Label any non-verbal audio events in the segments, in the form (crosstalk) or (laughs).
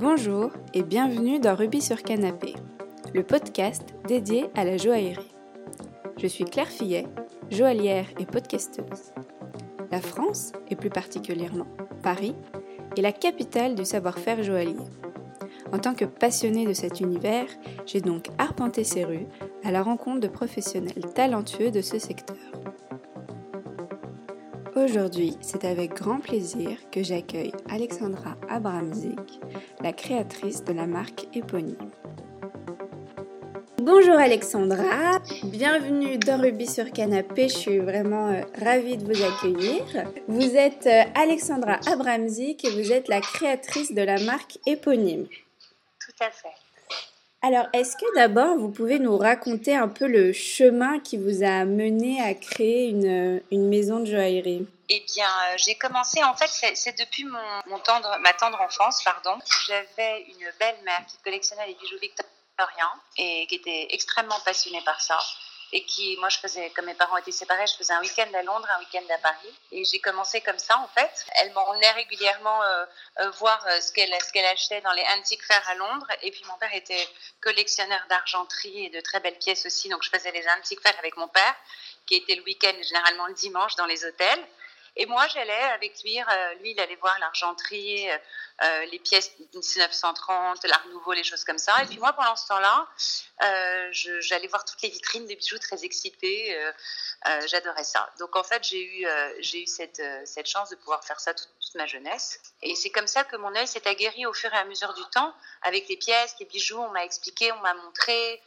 Bonjour et bienvenue dans Rubis sur Canapé, le podcast dédié à la joaillerie. Je suis Claire Fillet, joaillière et podcasteuse. La France, et plus particulièrement Paris, est la capitale du savoir-faire joaillier. En tant que passionnée de cet univers, j'ai donc arpenté ces rues à la rencontre de professionnels talentueux de ce secteur. Aujourd'hui, c'est avec grand plaisir que j'accueille Alexandra Abramzik, la créatrice de la marque éponyme. Bonjour Alexandra, bienvenue dans Ruby sur Canapé, je suis vraiment euh, ravie de vous accueillir. Vous êtes euh, Alexandra Abramzik et vous êtes la créatrice de la marque éponyme. Tout à fait. Alors, est-ce que d'abord vous pouvez nous raconter un peu le chemin qui vous a mené à créer une, une maison de joaillerie? Eh bien, euh, j'ai commencé, en fait, c'est depuis mon, mon tendre, ma tendre enfance, pardon. J'avais une belle-mère qui collectionnait les bijoux victoriens et qui était extrêmement passionnée par ça et qui, moi, je faisais, comme mes parents étaient séparés, je faisais un week-end à Londres, un week-end à Paris. Et j'ai commencé comme ça, en fait. Elle m'emmenait régulièrement euh, euh, voir euh, ce qu'elle achetait dans les antiques fairs à Londres. Et puis, mon père était collectionneur d'argenterie et de très belles pièces aussi. Donc, je faisais les antiques fairs avec mon père, qui était le week-end, généralement le dimanche, dans les hôtels. Et moi, j'allais avec lui, euh, lui, il allait voir l'argenterie, euh, les pièces 1930, l'art nouveau, les choses comme ça. Et puis moi, pendant ce temps-là, euh, j'allais voir toutes les vitrines de bijoux très excitée. Euh, euh, J'adorais ça. Donc en fait, j'ai eu, euh, j'ai eu cette, cette chance de pouvoir faire ça toute ma jeunesse. Et c'est comme ça que mon œil s'est aguerri au fur et à mesure du temps avec les pièces, les bijoux. On m'a expliqué, on m'a montré.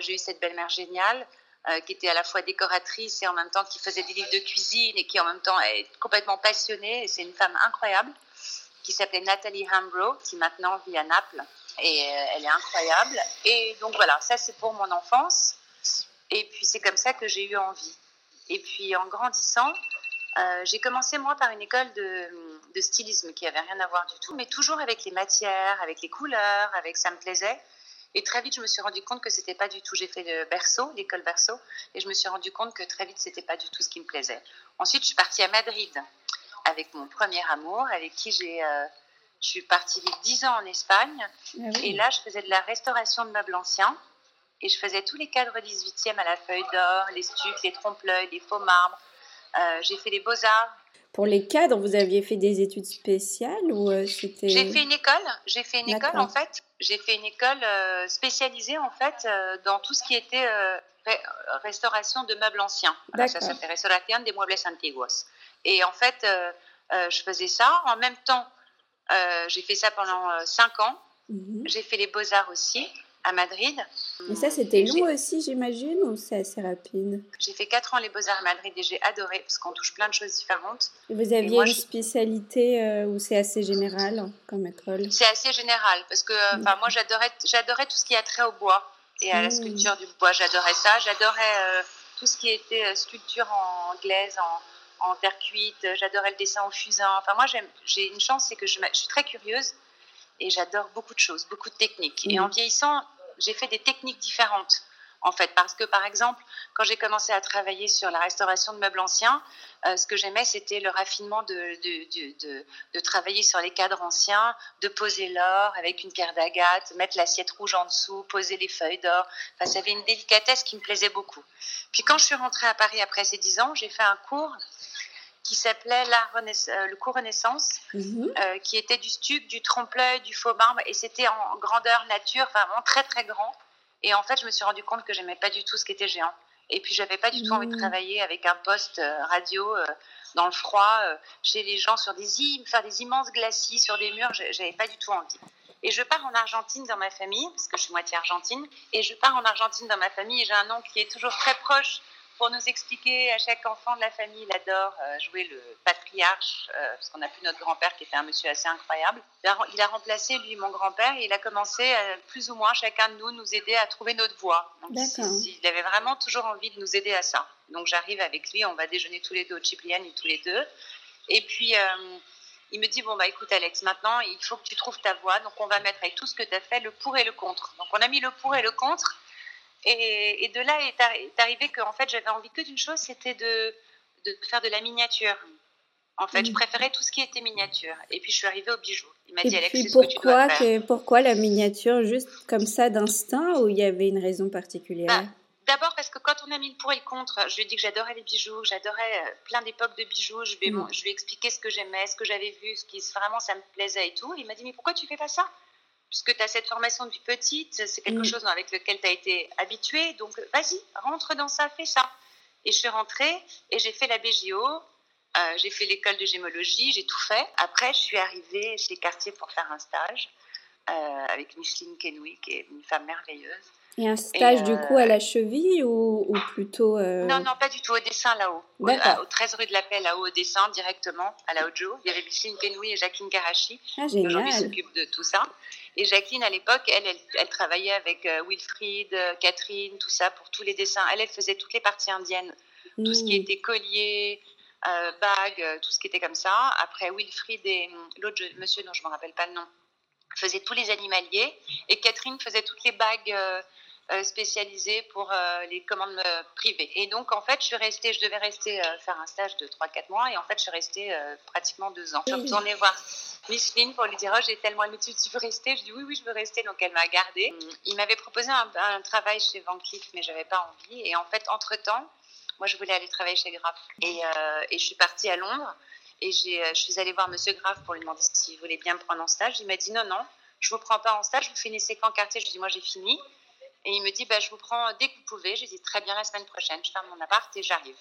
j'ai eu cette belle-mère géniale. Euh, qui était à la fois décoratrice et en même temps qui faisait des livres de cuisine et qui en même temps est complètement passionnée. C'est une femme incroyable qui s'appelait Nathalie Hambro, qui maintenant vit à Naples. Et euh, elle est incroyable. Et donc voilà, ça c'est pour mon enfance. Et puis c'est comme ça que j'ai eu envie. Et puis en grandissant, euh, j'ai commencé moi par une école de, de stylisme qui avait rien à voir du tout, mais toujours avec les matières, avec les couleurs, avec ça me plaisait. Et très vite, je me suis rendu compte que c'était pas du tout. J'ai fait le berceau, l'école berceau, et je me suis rendu compte que très vite, c'était pas du tout ce qui me plaisait. Ensuite, je suis partie à Madrid avec mon premier amour, avec qui j'ai. Euh, je suis partie vivre 10 ans en Espagne. Ah oui. Et là, je faisais de la restauration de meubles anciens. Et je faisais tous les cadres 18e à la feuille d'or, les stucs, les trompe-l'œil, les faux marbres. Euh, j'ai fait les beaux-arts. Pour les cadres, vous aviez fait des études spéciales ou euh, c'était J'ai fait une école. J'ai fait une école en fait. J'ai fait une école euh, spécialisée en fait euh, dans tout ce qui était ré- restauration de meubles anciens. Voilà, ça s'appelle restauration des muebles antiguos. Et en fait, je faisais ça. En même temps, j'ai fait ça pendant euh, cinq ans. Mhm. J'ai fait les beaux arts aussi à Madrid. Et ça, c'était long aussi, j'imagine, ou c'est assez rapide? J'ai fait quatre ans les beaux arts à Madrid et j'ai adoré parce qu'on touche plein de choses différentes. Et vous aviez moi, une spécialité euh, où c'est assez général hein, comme école? C'est assez général parce que euh, enfin moi j'adorais j'adorais tout ce qui a trait au bois et à la Mm. sculpture du bois, j'adorais ça, j'adorais euh, tout ce qui était euh, sculpture en glaise, en, en terre cuite, j'adorais le dessin au fusain. Enfin moi j'ai une chance c'est que je suis très curieuse et j'adore beaucoup de choses, beaucoup de techniques. Et Mm. en vieillissant, j'ai fait des techniques différentes en fait parce que par exemple quand j'ai commencé à travailler sur la restauration de meubles anciens, euh, ce que j'aimais c'était le raffinement de, de, de, travailler sur les cadres anciens, de poser l'or avec une pierre d'agate, mettre l'assiette rouge en dessous, poser les feuilles d'or. Enfin, ça avait une délicatesse qui me plaisait beaucoup. Puis quand je suis rentrée à Paris après ces dix ans, j'ai fait un cours qui s'appelait euh, le cours Renaissance, Mhm. euh, qui était du stuc, du trompe-l'œil, du faux marbre, et c'était en grandeur nature, enfin vraiment très très grand. Et en fait, je me suis rendu compte que j'aimais pas du tout ce qui était géant. Et puis, j'avais pas du tout envie de Mhm. travailler avec un poste euh, radio euh, dans le froid, chez les gens, sur des im- faire des immenses glacis sur des murs. J'avais pas du tout envie. Et je pars en Argentine dans ma famille, parce que je suis moitié argentine, et je pars en Argentine dans ma famille, et j'ai un oncle qui est toujours très proche pour nous expliquer à chaque enfant de la famille, il adore euh, jouer le patriarche, euh, parce qu'on n'a plus notre grand-père qui était un monsieur assez incroyable. Il a, a remplacé, lui, mon grand-père, et il a commencé, à, plus ou moins, chacun de nous, nous aider à trouver notre voie. Donc, il avait vraiment toujours envie de nous aider à ça. Donc, j'arrive avec lui, on va déjeuner tous les deux au Cipriani, tous les deux. Et puis, euh, il me dit, bon, bah écoute Alex, maintenant, il faut que tu trouves ta voie. Donc, on va mettre avec tout ce que tu as fait, le pour et le contre. Donc, on a mis le pour et le contre. Et, et de là est, arri- est arrivé qu'en fait, j'avais envie que d'une chose, c'était de, de faire de la miniature. En fait, je préférais tout ce qui était miniature. Et puis, je suis arrivée au bijou. Il m'a dit, Alex, c'est ce que tu dois faire. pourquoi la miniature Juste comme ça d'instinct ou il y avait une raison particulière? Bah, D'abord parce que quand on a mis le pour et le contre, je lui ai dit que j'adorais les bijoux, j'adorais euh, plein d'époques de bijoux. Je, vais, mm. je lui ai expliqué ce que j'aimais, ce que j'avais vu, ce qui vraiment ça me plaisait et tout. Il m'a dit, mais pourquoi tu fais pas ça? Puisque tu as cette formation depuis petite, c'est quelque mm. chose avec lequel tu as été habituée. Donc, vas-y, rentre dans ça, fais ça. Et je suis rentrée et j'ai fait la BGO, euh, j'ai fait l'école de gémologie, j'ai tout fait. Après, je suis arrivée chez Cartier pour faire un stage euh, avec Micheline Kenoui, qui est une femme merveilleuse. Et un stage du coup à la cheville ou, ou plutôt euh, Non, non, pas du tout, au dessin là-haut. Au, 13 rue de la Paix, là-haut, au dessin, directement, à la Ojo. Il y avait Micheline Kenoui et Jacqueline Karachi, ah, qui aujourd'hui s'occupent de tout ça. Et Jacqueline, à l'époque, elle, elle, travaillait avec Wilfried, Catherine, tout ça, pour tous les dessins. Elle, elle faisait toutes les parties indiennes, tout ce qui mmh. était collier, euh, bagues, euh, tout ce qui était comme ça. Après, Wilfried et hum, l'autre monsieur dont je ne me rappelle pas le nom faisaient tous les animaliers et Catherine faisait toutes les bagues euh, spécialisées pour les commandes privées. Et donc, en fait, je suis restée, je devais rester faire un stage de 3-4 mois et en fait, je suis restée pratiquement deux ans. Je suis retournée voir Micheline pour lui dire oh, j'ai tellement aimé, tu, veux rester? Je dis oui, oui, je veux rester. Donc, elle m'a gardée. Hum, il m'avait proposé un, un, travail chez Van Cleef, mais j'avais pas envie. Et en fait, entre-temps, moi, je voulais aller travailler chez Graff. Et, euh, et je suis partie à Londres et euh, je suis allée voir Monsieur Graff pour lui demander s'il voulait bien me prendre en stage. Il m'a dit non, non, je ne vous prends pas en stage, vous finissez quand quartier Je lui dis moi j'ai fini. Et il me dit bah, je vous prends dès que vous pouvez. J'ai dit très bien la semaine prochaine, je ferme mon appart et j'arrive.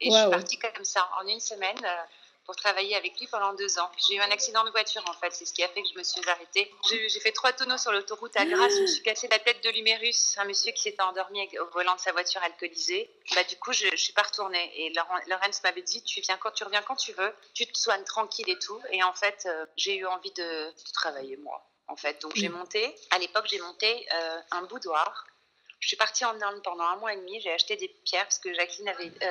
Et je suis partie comme ça en une semaine. Euh, pour travailler avec lui pendant deux ans. J'ai eu un accident de voiture en fait, c'est ce qui a fait que je me suis arrêtée. J'ai fait trois tonneaux sur l'autoroute à Grasse, je me suis cassé la tête de l'humérus, un monsieur qui s'était endormi au volant de sa voiture alcoolisée. Bah, du coup, je ne suis pas retournée. Et Laurence m'avait dit, tu, viens quand, tu reviens quand tu veux, tu te soignes tranquille et tout. Et en fait, euh, j'ai eu envie de, travailler moi. En fait, donc j'ai monté, à l'époque, j'ai monté euh, un boudoir. Je suis partie en Inde pendant un mois et demi. J'ai acheté des pierres parce que Jacqueline avait, euh,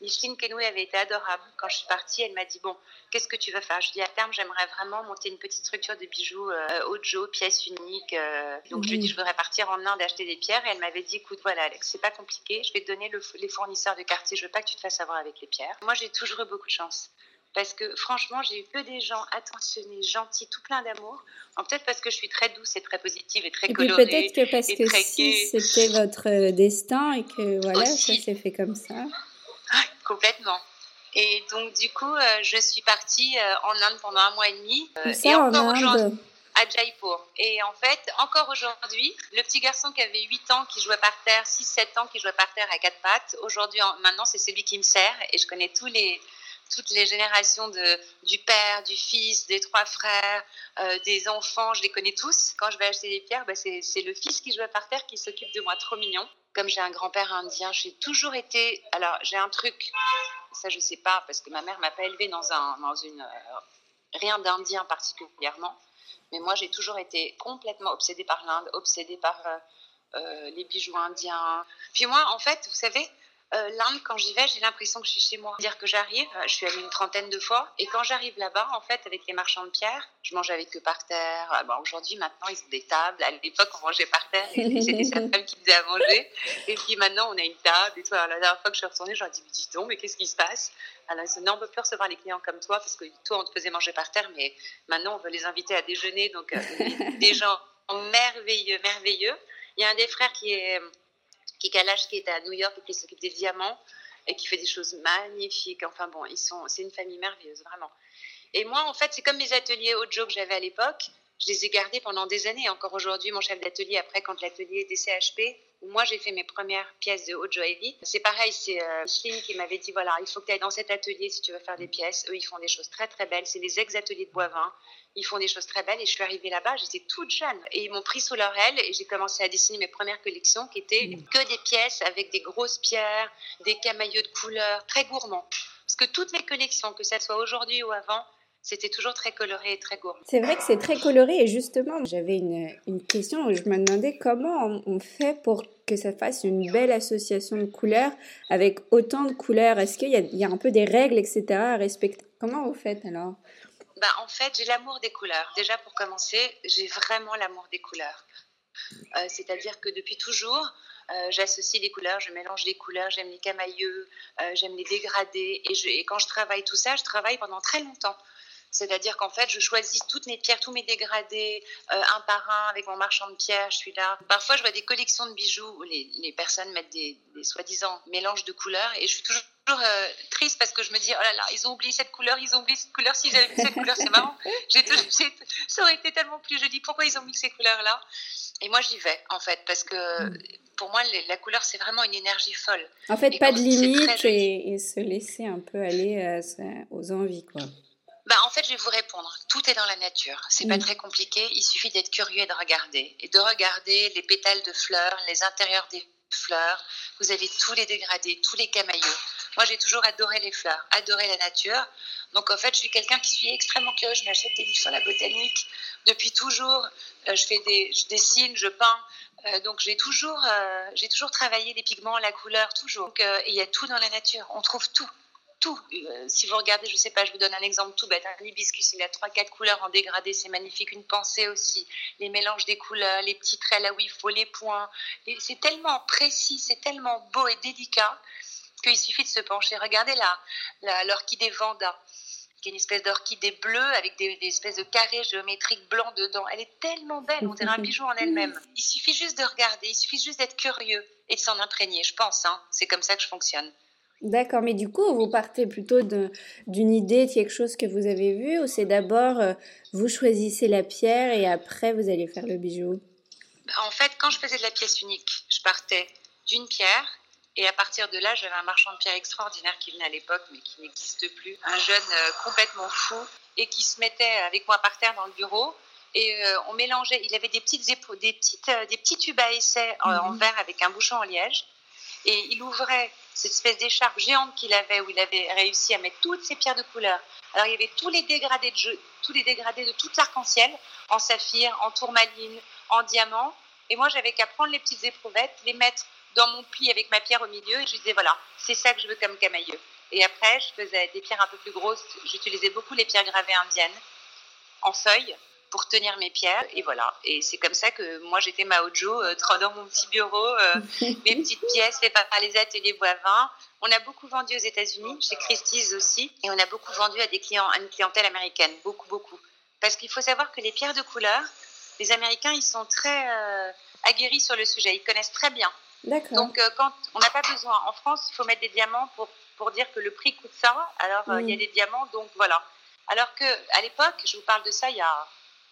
Micheline Kenoui avait été adorable. Quand je suis partie, elle m'a dit Bon, qu'est-ce que tu veux faire? Je dis À terme, j'aimerais vraiment monter une petite structure de bijoux euh, Ojo, pièces uniques. Euh. donc, je lui ai dit Je voudrais partir en Inde acheter des pierres. Et elle m'avait dit Écoute, voilà, Alex, c'est pas compliqué. Je vais te donner les fournisseurs de quartier. Je veux pas que tu te fasses avoir avec les pierres. Moi, j'ai toujours eu beaucoup de chance. Parce que franchement, j'ai eu que des gens attentionnés, gentils, tout plein d'amour. Peut-être parce que je suis très douce et très positive et très et colorée. Peut-être que parce que si c'était votre euh, destin et que voilà, ça s'est fait comme ça. (laughs) Complètement. Et donc, du coup, euh, je suis partie euh, en Inde pendant un mois et demi. Euh, et encore aujourd'hui à Jaipur. Et en fait, encore aujourd'hui, le petit garçon qui avait 8 ans, qui jouait par terre, 6-7 ans, qui jouait par terre à quatre pattes, aujourd'hui, maintenant, c'est celui qui me sert. Et je connais tous les, toutes les générations de, du père, du fils, des trois frères, des enfants, je les connais tous. Quand je vais acheter des pierres, bah, c'est le fils qui jouait par terre qui s'occupe de moi, trop mignon comme j'ai un grand-père indien, j'ai toujours été. Alors, j'ai un truc, ça je sais pas, parce que ma mère m'a pas élevée dans, un, dans une. Euh, rien d'indien particulièrement, mais moi j'ai toujours été complètement obsédée par l'Inde, obsédée par euh, euh, les bijoux indiens. Puis moi, en fait, vous savez, euh, L'Inde, quand j'y vais, j'ai l'impression que je suis chez moi. Dire que j'arrive, je suis allée une trentaine de fois, et quand j'arrive là-bas, en fait, avec les marchands de pierre, je mange avec eux par terre. Ah, bon, Aujourd'hui, maintenant, ils ont des tables. À l'époque, on mangeait par terre, et c'était (laughs) sa femme qui faisait à manger. Et puis maintenant, on a une table. Et toi, la dernière fois que je suis retournée, je leur ai dit, mais dis donc, mais qu'est-ce qui se passe? Alors, ils se non, on ne peut plus recevoir les clients comme toi, parce que toi, on te faisait manger par terre, mais maintenant, on veut les inviter à déjeuner. Donc, euh, (laughs) des gens merveilleux, merveilleux. Il y a un des frères qui est qui Kalash, qui est à New York et qui s'occupe des diamants et qui fait des choses magnifiques. Enfin bon, ils sont, c'est une famille merveilleuse, vraiment. Et moi, en fait, c'est comme mes ateliers audio que j'avais à l'époque. Je les ai gardés pendant des années. Encore aujourd'hui, mon chef d'atelier, après, quand l'atelier était CHP, où moi j'ai fait mes premières pièces de haute joaillerie. C'est pareil, c'est euh, qui m'avait dit voilà, il faut que tu ailles dans cet atelier si tu veux faire des pièces. Eux, ils font des choses très très belles. C'est des ex-ateliers de Boivin. Ils font des choses très belles. Et je suis arrivée là-bas, j'étais toute jeune. Et ils m'ont pris sous leur aile et j'ai commencé à dessiner mes premières collections qui étaient mmh. que des pièces avec des grosses pierres, des camailleux de couleurs, très gourmands. Parce que toutes mes collections, que ce soit aujourd'hui ou avant, c'était toujours très coloré et très gourmand. C'est vrai que c'est très coloré et justement, j'avais une, une, question où je me demandais comment on fait pour que ça fasse une belle association de couleurs avec autant de couleurs. Est-ce qu'il y, y, a un peu des règles, etc. à respecter? Comment vous faites alors? Bah, En fait, j'ai l'amour des couleurs. Déjà, pour commencer, j'ai vraiment l'amour des couleurs. Euh, c'est-à-dire que depuis toujours, j'associe les couleurs, je mélange les couleurs, j'aime les camailleux, j'aime les dégradés. Et, et, quand je travaille tout ça, je travaille pendant très longtemps. C'est-à-dire qu'en fait, je choisis toutes mes pierres, tous mes dégradés, euh, un par un, avec mon marchand de pierres, je suis là. Parfois, je vois des collections de bijoux où les, les personnes mettent des, des soi-disant mélanges de couleurs et je suis toujours euh, triste parce que je me dis, oh là là, ils ont oublié cette couleur, ils ont oublié cette couleur, si j'avais mis cette couleur, c'est marrant. (laughs) ça aurait été tellement plus joli, pourquoi ils ont mis ces couleurs-là? Et moi, j'y vais, en fait, parce que pour moi, la couleur, c'est vraiment une énergie folle. En fait, pas de limite et, et, se laisser un peu aller euh, aux envies, quoi. Bah, en fait, je vais vous répondre. Tout est dans la nature. C'est pas mm. très compliqué. Il suffit d'être curieux et de regarder. Et de regarder les pétales de fleurs, les intérieurs des fleurs. Vous avez tous les dégradés, tous les camailleux. Moi, j'ai toujours adoré les fleurs, adoré la nature. Donc, en fait, je suis quelqu'un qui suis extrêmement curieux. Je m'achète des livres sur la botanique depuis toujours. Euh, je fais des, je dessine, je peins. Euh, donc, j'ai toujours, euh, j'ai toujours travaillé les pigments, la couleur, toujours. Donc, il y a tout dans la nature. On trouve tout tout. Euh, si vous regardez, je ne sais pas, je vous donne un exemple tout bête. Un hibiscus, il a trois, quatre couleurs en dégradé, c'est magnifique. Une pensée aussi. Les mélanges des couleurs, les petits traits là où il faut, les points. C'est tellement précis, c'est tellement beau et délicat qu'il suffit de se pencher. Regardez là, l'orchidée Vanda qui est une espèce d'orchidée bleue avec des, espèces de carrés géométriques blancs dedans. Elle est tellement belle, on dirait un bijou en elle-même. Il suffit juste de regarder, il suffit juste d'être curieux et de s'en imprégner, je pense. Hein. C'est comme ça que je fonctionne. D'accord, mais du coup, vous partez plutôt d'une idée, de quelque chose que vous avez vu, ou c'est d'abord euh, vous choisissez la pierre et après vous allez faire le bijou? Bah, En fait, quand je faisais de la pièce unique, je partais d'une pierre et à partir de là, j'avais un marchand de pierre extraordinaire qui venait à l'époque, mais qui n'existe plus, un jeune euh, complètement fou et qui se mettait avec moi par terre dans le bureau. Et euh, on mélangeait, il avait des petites, des petites, des petits tubes à essai en, mmh. verre avec un bouchon en liège. Et il ouvrait cette espèce d'écharpe géante qu'il avait, où il avait réussi à mettre toutes ces pierres de couleur. Alors il y avait tous les dégradés de tous les dégradés de toute l'arc-en-ciel, en saphir, en tourmaline, en diamant. Et moi, j'avais qu'à prendre les petites éprouvettes, les mettre dans mon pli avec ma pierre au milieu, et je disais voilà, c'est ça que je veux comme camailleux. Et après, je faisais des pierres un peu plus grosses. J'utilisais beaucoup les pierres gravées indiennes en feuilles pour tenir mes pierres. Et voilà. Et c'est comme ça que moi, j'étais ma Ojo euh, dans mon petit bureau, euh, (laughs) mes petites pièces faites par les ateliers Boivin. On a beaucoup vendu aux États-Unis, chez Christie's aussi, et on a beaucoup vendu à des clients, à une clientèle américaine, beaucoup, beaucoup. Parce qu'il faut savoir que les pierres de couleur, les Américains, ils sont très euh, aguerris sur le sujet, ils connaissent très bien. Donc, quand on n'a pas besoin, en France, il faut mettre des diamants pour, pour dire que le prix coûte ça. Alors, il y a mm. des diamants, donc voilà. Alors que à l'époque, je vous parle de ça il y a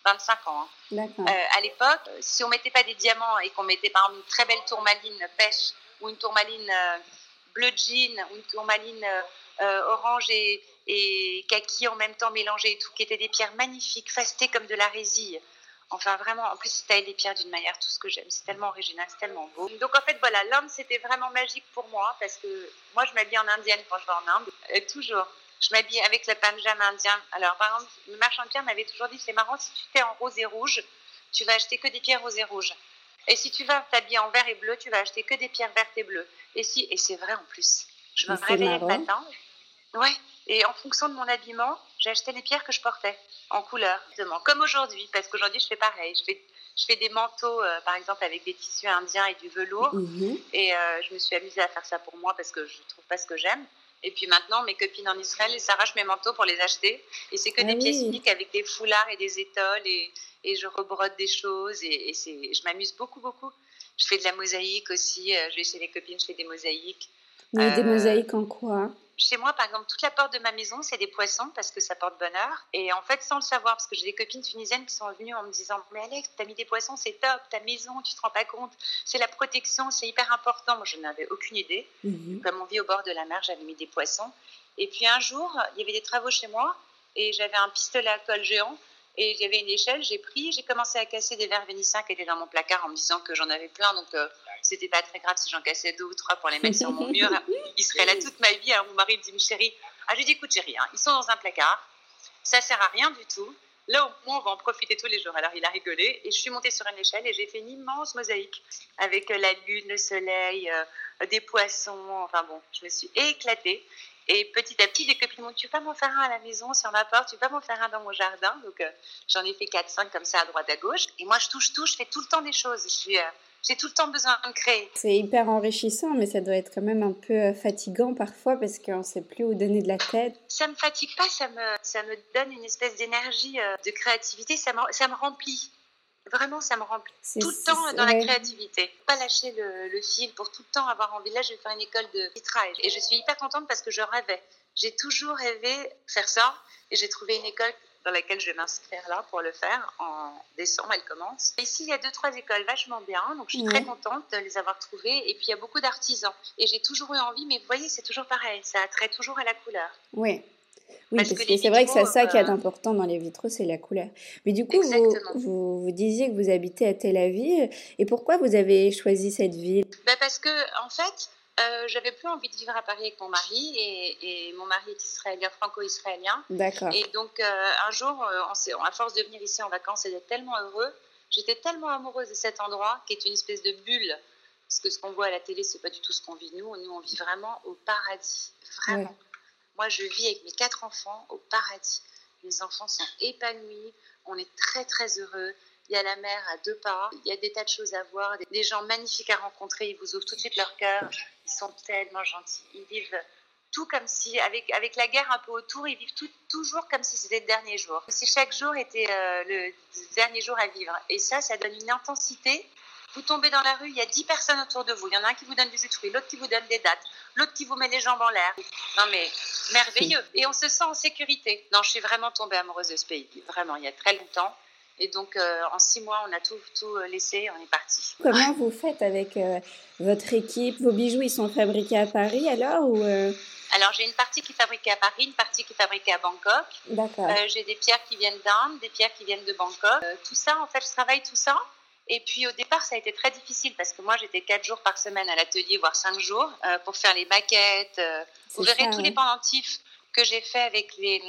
25 ans. Hein. Euh, à l'époque, si on mettait pas des diamants et qu'on mettait par exemple une très belle tourmaline pêche ou une tourmaline euh, bleu jean ou une tourmaline euh, orange et, et, kaki en même temps mélangées et tout, qui étaient des pierres magnifiques, fastées comme de la résille. Enfin, vraiment, en plus, taille les pierres d'une manière, tout ce que j'aime. C'est tellement original, c'est tellement beau. Donc, en fait, voilà, l'Inde, c'était vraiment magique pour moi parce que moi, je m'habille en indienne quand je vais en Inde, toujours je m'habille avec le panjama indien. Alors, par exemple, le marchand de pierre m'avait toujours dit c'est marrant, si tu fais en rose et rouge, tu vas acheter que des pierres roses et rouges. Et si tu vas t'habiller en vert et bleu, tu vas acheter que des pierres vertes et bleues. Et si, et c'est vrai en plus. Je me réveillais le matin. Ouais. Et en fonction de mon habillement, j'ai acheté les pierres que je portais en couleur, Comme aujourd'hui, parce qu'aujourd'hui je fais pareil. Je fais, je fais des manteaux, euh, par exemple, avec des tissus indiens et du velours. Mhm. Et euh, je me suis amusée à faire ça pour moi parce que je trouve pas ce que j'aime. Et puis maintenant, mes copines en Israël, elles s'arrachent mes manteaux pour les acheter. Et c'est que ah des pièces uniques avec des foulards et des étoiles. Et, et je rebrode des choses. Et, et je m'amuse beaucoup, beaucoup. Je fais de la mosaïque aussi. Euh, je vais chez les copines, je fais des mosaïques. Des euh, mosaïques en quoi chez moi, par exemple, toute la porte de ma maison, c'est des poissons parce que ça porte bonheur. Et en fait, sans le savoir, parce que j'ai des copines tunisiennes qui sont venues en me disant Mais Alex, t'as mis des poissons, c'est top, ta maison, tu te rends pas compte, c'est la protection, c'est hyper important. Moi, je n'avais aucune idée. Mhm. Comme on vit au bord de la mer, j'avais mis des poissons. Et puis un jour, il y avait des travaux chez moi et j'avais un pistolet à colle géant et il y avait une échelle, j'ai pris, j'ai commencé à casser des verres vénissants qui étaient dans mon placard en me disant que j'en avais plein. Donc, euh, c'était pas très grave si j'en cassais deux ou trois pour les mettre sur mon mur. (laughs) Ils seraient là toute ma vie. Alors mon mari me dit, chérie, ah, je lui dis, écoute, chérie, hein, ils sont dans un placard, ça sert à rien du tout. Là, au moins, on va en profiter tous les jours. Alors, il a rigolé et je suis montée sur une échelle et j'ai fait une immense mosaïque avec la lune, le soleil, euh, des poissons. Enfin bon, je me suis éclatée. Et petit à petit, des copines m'ont dit, tu vas m'en faire un à la maison, sur ma porte, tu vas m'en faire un dans mon jardin. Donc, euh, j'en ai fait 4-5 comme ça à droite à gauche. Et moi, je touche tout, je fais tout le temps des choses. Je suis, euh, j'ai tout le temps besoin de créer. C'est hyper enrichissant, mais ça doit être quand même un peu euh, fatigant parfois parce qu'on ne sait plus où donner de la tête. Ça me fatigue pas, ça me, ça me donne une espèce d'énergie, euh, de créativité, ça me, ça me remplit. Vraiment, ça me remplit tout le temps dans la créativité. Pas lâcher le, le, fil pour tout le temps avoir envie. Là, je vais faire une école de vitrail et je suis hyper contente parce que je rêvais. J'ai toujours rêvé faire ça et j'ai trouvé une école dans laquelle je vais m'inscrire là pour le faire. En décembre, elle commence. Ici, il y a deux, trois écoles vachement bien, donc je suis très contente de les avoir trouvées. Et puis, il y a beaucoup d'artisans. Et j'ai toujours eu envie, mais vous voyez, c'est toujours pareil, ça attrait toujours à la couleur. Oui. Oui, parce, que, c'est vrai que c'est ça qui est euh, important dans les vitraux, c'est la couleur. Mais du coup, vous, vous, vous, disiez que vous habitez à Tel Aviv. Et pourquoi vous avez choisi cette ville? Ben Parce que, en fait, euh, j'avais plus envie de vivre à Paris avec mon mari et, mon mari est israélien, franco-israélien. D'accord. Et donc euh, un jour, euh, à force de venir ici en vacances et d'être tellement heureux, j'étais tellement amoureuse de cet endroit qui est une espèce de bulle. Parce que ce qu'on voit à la télé, c'est pas du tout ce qu'on vit nous. Nous, on vit vraiment au paradis, vraiment. Moi, je vis avec mes quatre enfants au paradis. Les enfants sont épanouis, on est très très heureux il y a la mer à deux pas, il y a des tas de choses à voir, des gens magnifiques à rencontrer, ils vous ouvrent tout de suite leur cœur, ils sont tellement gentils, ils vivent tout comme si, avec, avec la guerre un peu autour, ils vivent toujours comme si c'était le dernier jour, comme si chaque jour était euh, le dernier jour à vivre. Et ça, ça donne une intensité. Vous tombez dans la rue, il y a dix personnes autour de vous. Il y en a un qui vous donne du jus de fruits, l'autre qui vous donne des dates, l'autre qui vous met les jambes en l'air. Non mais merveilleux. Et on se sent en sécurité. Non, je suis vraiment tombée amoureuse de ce pays. Vraiment, il y a très longtemps. Et donc, euh, en six mois, on a tout, tout euh, laissé, on est parti. Comment vous faites avec euh, votre équipe? Vos bijoux, ils sont fabriqués à Paris alors ou Alors, j'ai une partie qui est fabriquée à Paris, une partie qui est fabriquée à Bangkok. D'accord. j'ai des pierres qui viennent d'Inde, des pierres qui viennent de Bangkok. tout ça, en fait, je travaille tout ça. Et puis au départ, ça a été très difficile parce que moi, j'étais quatre jours par semaine à l'atelier, voire cinq jours, pour faire les maquettes. vous verrez tous les pendentifs que j'ai fait avec les,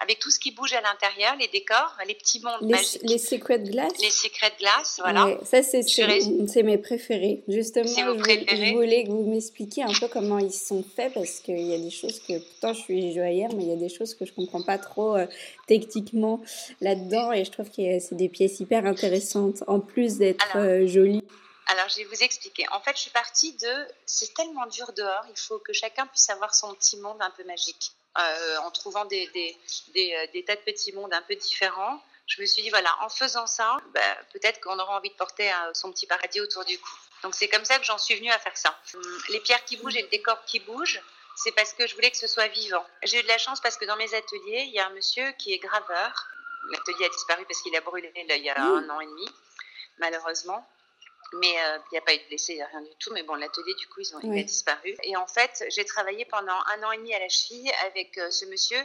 avec tout ce qui bouge à l'intérieur, les décors, les petits mondes les, magiques. Les secrets de glace Les secrets de glace, voilà. ça, c'est mes préférés. Justement, je, voulais que vous m'expliquiez un peu comment ils sont faits parce qu'il y a des choses que, pourtant je suis joaillère, mais il y a des choses que je ne comprends pas trop euh, techniquement là-dedans et je trouve que c'est des pièces hyper intéressantes en plus d'être euh, jolies. Alors, je vais vous expliquer. En fait, je suis partie de c'est tellement dur dehors, il faut que chacun puisse avoir son petit monde un peu magique. Euh, en trouvant des, des, des, euh, des, tas de petits mondes un peu différents, je me suis dit, voilà, en faisant ça, bah, peut-être qu'on aura envie de porter euh, son petit paradis autour du cou. Donc c'est comme ça que j'en suis venue à faire ça. Hum, les pierres qui bougent et le décor qui bouge, c'est parce que je voulais que ce soit vivant. J'ai eu de la chance parce que dans mes ateliers, il y a un monsieur qui est graveur. L'atelier a disparu parce qu'il a brûlé il y a un an et demi, malheureusement. Mais euh, il n'y a pas eu de blessés, il n'y a rien du tout. Mais bon, l'atelier, du coup, ils ont, il a disparu. Et en fait, j'ai travaillé pendant un an et demi à la cheville avec euh, ce monsieur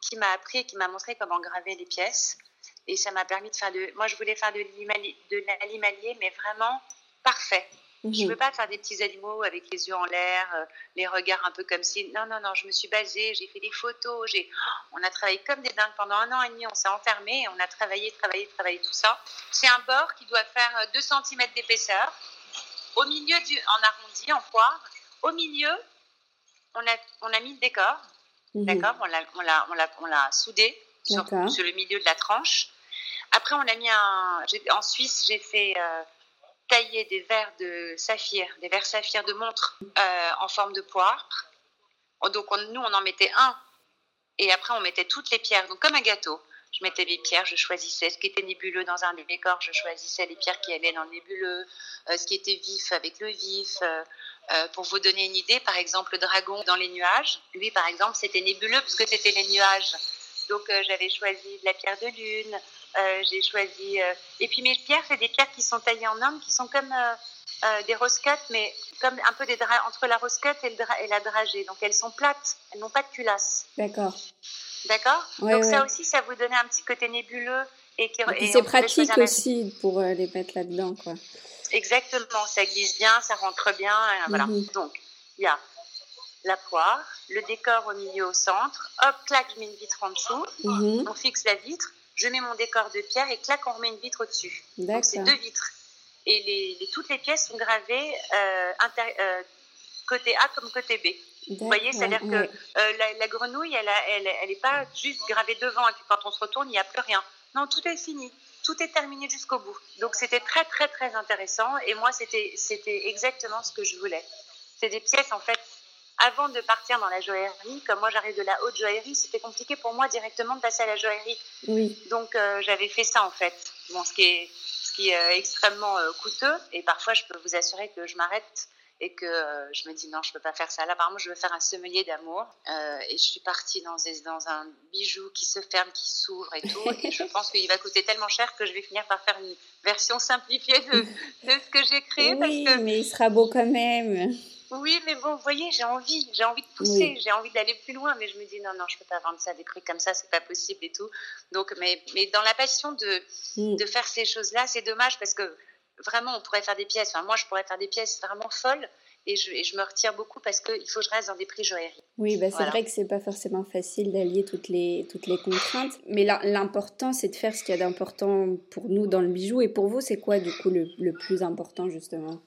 qui m'a appris et qui m'a montré comment graver les pièces. Et ça m'a permis de faire de. Moi, je voulais faire de l'animalier, mais vraiment parfait. Je ne mhm. veux pas faire des petits animaux avec les yeux en l'air, euh, les regards un peu comme si. Non, non, non, je me suis basée, j'ai fait des photos, j'ai... on a travaillé comme des dingues pendant un an et demi, on s'est enfermé, on a travaillé, travaillé, travaillé tout ça. C'est un bord qui doit faire 2 euh, cm d'épaisseur. Au milieu, du... en arrondi, en poire, au milieu, on a, on a mis le décor, mhm. d'accord on l'a, on, l'a, on, l'a, on l'a soudé sur, sur, le milieu de la tranche. Après, on a mis un. En Suisse, j'ai fait. Euh, tailler des verres de saphir, des verres saphir de montre euh, en forme de poire. Donc nous, on en mettait un et après on mettait toutes les pierres, donc comme un gâteau. Je mettais les pierres, je choisissais ce qui était nébuleux dans un décor, je choisissais les pierres qui allaient dans le nébuleux, euh, ce qui était vif avec le vif. Euh, pour vous donner une idée, par exemple, le dragon dans les nuages, lui par exemple, c'était nébuleux parce que c'était les nuages. Donc j'avais choisi de la pierre de lune, j'ai choisi. Euh, et puis mes pierres, c'est des pierres qui sont taillées en homme, qui sont comme euh, des rosquettes, mais comme un peu des entre la rosquette et, et, la dragée. Donc elles sont plates, elles n'ont pas de culasse. D'accord. D'accord? Donc ça aussi, ça vous donnait un petit côté nébuleux. Et, et, c'est pratique aussi pour les mettre là-dedans, quoi. Exactement, ça glisse bien, ça rentre bien. Voilà. Mhm. Donc, il y a la poire, le décor au milieu au centre, hop, clac, je mets une vitre en dessous, mhm. on fixe la vitre, je mets mon décor de pierre et clac, on remet une vitre au-dessus. Donc c'est deux vitres. Et les, toutes les pièces sont gravées euh, euh, côté A comme côté B. Vous voyez, c'est-à-dire que euh, la, grenouille, elle n'est elle, elle, pas juste gravée devant et puis quand on se retourne, il n'y a plus rien. Non, tout est fini. tout est terminé jusqu'au bout. Donc c'était très très très intéressant et moi c'était exactement ce que je voulais. C'est des pièces en fait. Avant de partir dans la joaillerie, comme moi j'arrive de la haute joaillerie, c'était compliqué pour moi directement de passer à la joaillerie. Oui. Donc euh, j'avais fait ça en fait. Bon, ce qui est ce qui est euh, extrêmement euh, coûteux et parfois je peux vous assurer que je m'arrête et que euh, je me dis non, je peux pas faire ça. Là, apparemment, je veux faire un sommelier d'amour et je suis partie dans, dans un bijou qui se ferme, qui s'ouvre et tout. Et je pense qu'il va coûter tellement cher que je vais finir par faire une version simplifiée de, de ce que j'ai créé. Oui, parce que, mais il sera beau quand même. Oui, mais bon, vous voyez, j'ai envie, j'ai envie de pousser, oui. j'ai envie d'aller plus loin, mais je me dis non, non, je peux pas vendre ça à des prix comme ça, c'est pas possible et tout. Donc, mais, mais dans la passion de, mm. de faire ces choses-là, c'est dommage parce que vraiment, on pourrait faire des pièces. Enfin, moi, je pourrais faire des pièces vraiment folles. Et je, et je me retire beaucoup parce qu'il faut que je reste dans des prix joaillerie. Oui, bah, c'est voilà. vrai que c'est pas forcément facile d'allier toutes les, toutes les contraintes. Mais l'important, c'est de faire ce qu'il y a d'important pour nous dans le bijou. Et pour vous, c'est quoi, du coup, le, le plus important, justement?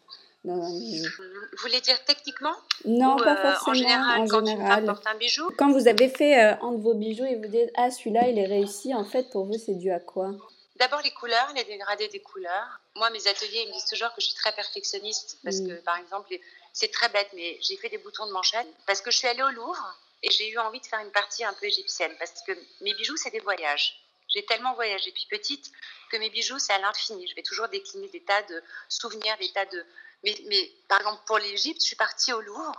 Dans un bijou Vous voulez dire techniquement Non, Ou, pas euh, forcément. en général, en quand général. un bijou Quand vous avez fait euh, un de vos bijoux et vous dites Ah, celui-là, il est réussi, en fait, pour vous, c'est dû à quoi? D'abord les couleurs, les dégradés des couleurs. Moi, mes ateliers, ils me disent toujours que je suis très perfectionniste parce Mm. que, par exemple, c'est très bête, mais j'ai fait des boutons de manchette parce que je suis allée au Louvre et j'ai eu envie de faire une partie un peu égyptienne parce que mes bijoux, c'est des voyages. J'ai tellement voyagé depuis petite que mes bijoux, c'est à l'infini. Je vais toujours décliner des tas de souvenirs, des tas de... Mais, mais par exemple, pour l'Égypte, je suis partie au Louvre